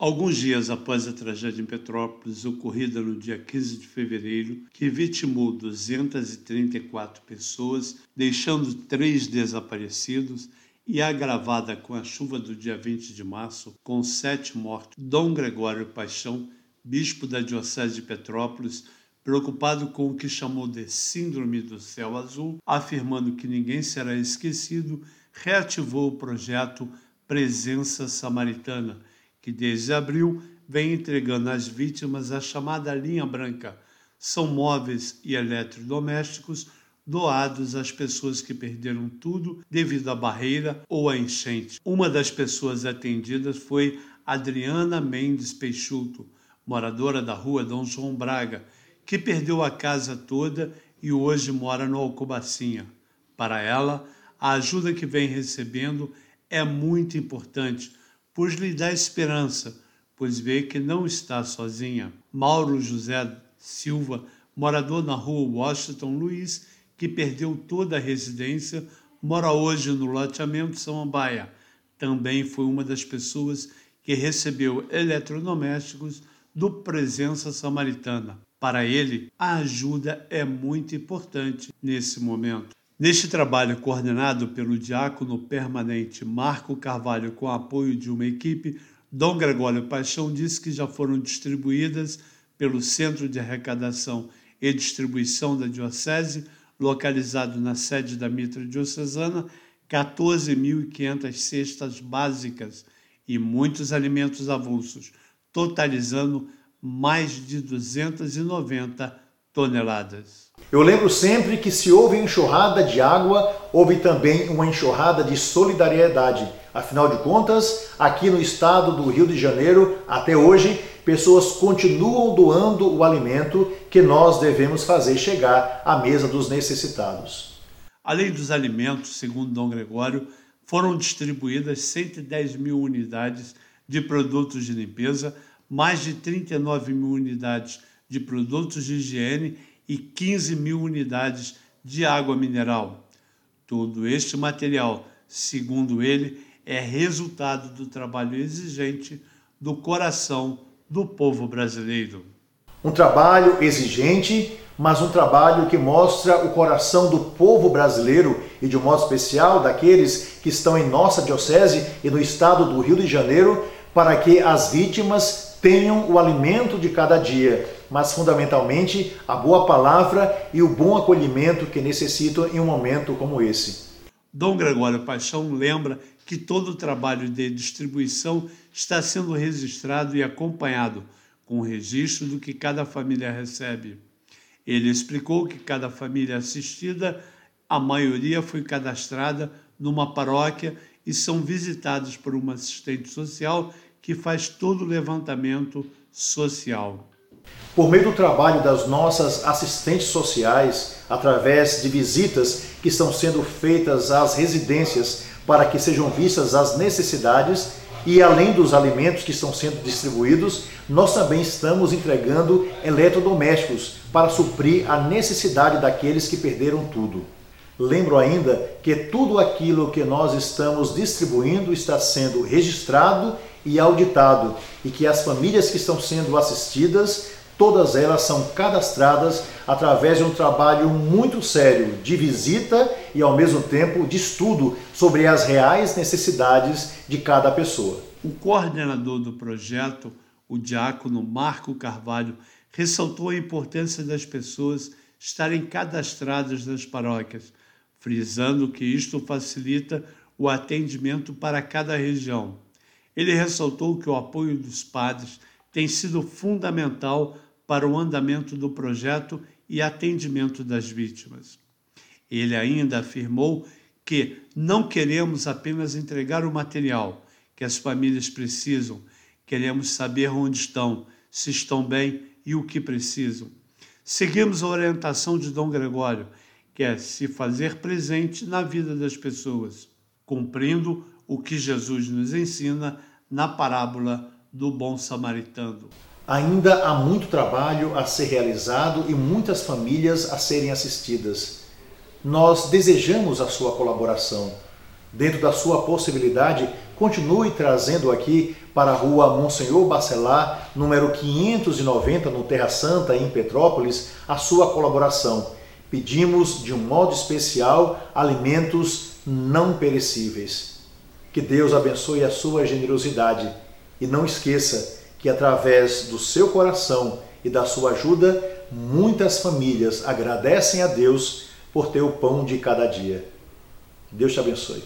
Alguns dias após a tragédia em Petrópolis, ocorrida no dia 15 de fevereiro, que vitimou 234 pessoas, deixando três desaparecidos, e agravada com a chuva do dia 20 de março, com sete mortos, Dom Gregório Paixão, bispo da Diocese de Petrópolis, preocupado com o que chamou de Síndrome do Céu Azul, afirmando que ninguém será esquecido, reativou o projeto Presença Samaritana que desde abril vem entregando às vítimas a chamada linha branca. São móveis e eletrodomésticos doados às pessoas que perderam tudo devido à barreira ou à enchente. Uma das pessoas atendidas foi Adriana Mendes Peixoto, moradora da rua Dom João Braga, que perdeu a casa toda e hoje mora no Alcobacinha. Para ela, a ajuda que vem recebendo é muito importante pois lhe dá esperança, pois vê que não está sozinha. Mauro José Silva, morador na rua Washington Luiz, que perdeu toda a residência, mora hoje no loteamento São Ambaia. Também foi uma das pessoas que recebeu eletrodomésticos do Presença Samaritana. Para ele, a ajuda é muito importante nesse momento. Neste trabalho coordenado pelo diácono permanente Marco Carvalho com apoio de uma equipe, Dom Gregório Paixão disse que já foram distribuídas pelo Centro de Arrecadação e Distribuição da Diocese, localizado na sede da Mitra Diocesana, 14.500 cestas básicas e muitos alimentos avulsos, totalizando mais de 290 toneladas. Eu lembro sempre que se houve enxurrada de água, houve também uma enxurrada de solidariedade. Afinal de contas, aqui no estado do Rio de Janeiro, até hoje, pessoas continuam doando o alimento que nós devemos fazer chegar à mesa dos necessitados. Além dos alimentos, segundo Dom Gregório, foram distribuídas 110 mil unidades de produtos de limpeza, mais de 39 mil unidades de produtos de higiene e 15 mil unidades de água mineral. Todo este material, segundo ele, é resultado do trabalho exigente do coração do povo brasileiro. Um trabalho exigente, mas um trabalho que mostra o coração do povo brasileiro e, de um modo especial, daqueles que estão em nossa diocese e no estado do Rio de Janeiro, para que as vítimas tenham o alimento de cada dia mas fundamentalmente a boa palavra e o bom acolhimento que necessitam em um momento como esse. Dom Gregório Paixão lembra que todo o trabalho de distribuição está sendo registrado e acompanhado com o registro do que cada família recebe. Ele explicou que cada família assistida, a maioria foi cadastrada numa paróquia e são visitados por uma assistente social que faz todo o levantamento social. Por meio do trabalho das nossas assistentes sociais, através de visitas que estão sendo feitas às residências para que sejam vistas as necessidades e além dos alimentos que estão sendo distribuídos, nós também estamos entregando eletrodomésticos para suprir a necessidade daqueles que perderam tudo. Lembro ainda que tudo aquilo que nós estamos distribuindo está sendo registrado e auditado e que as famílias que estão sendo assistidas todas elas são cadastradas através de um trabalho muito sério de visita e ao mesmo tempo de estudo sobre as reais necessidades de cada pessoa. O coordenador do projeto, o diácono Marco Carvalho, ressaltou a importância das pessoas estarem cadastradas nas paróquias, frisando que isto facilita o atendimento para cada região. Ele ressaltou que o apoio dos padres tem sido fundamental para o andamento do projeto e atendimento das vítimas. Ele ainda afirmou que não queremos apenas entregar o material que as famílias precisam, queremos saber onde estão, se estão bem e o que precisam. Seguimos a orientação de Dom Gregório, que é se fazer presente na vida das pessoas, cumprindo o que Jesus nos ensina na parábola do bom samaritano. Ainda há muito trabalho a ser realizado e muitas famílias a serem assistidas. Nós desejamos a sua colaboração. dentro da sua possibilidade, continue trazendo aqui para a rua Monsenhor Bacelar, número 590, no Terra Santa, em Petrópolis, a sua colaboração. Pedimos de um modo especial alimentos não perecíveis. Que Deus abençoe a sua generosidade e não esqueça que através do seu coração e da sua ajuda, muitas famílias agradecem a Deus por ter o pão de cada dia. Deus te abençoe.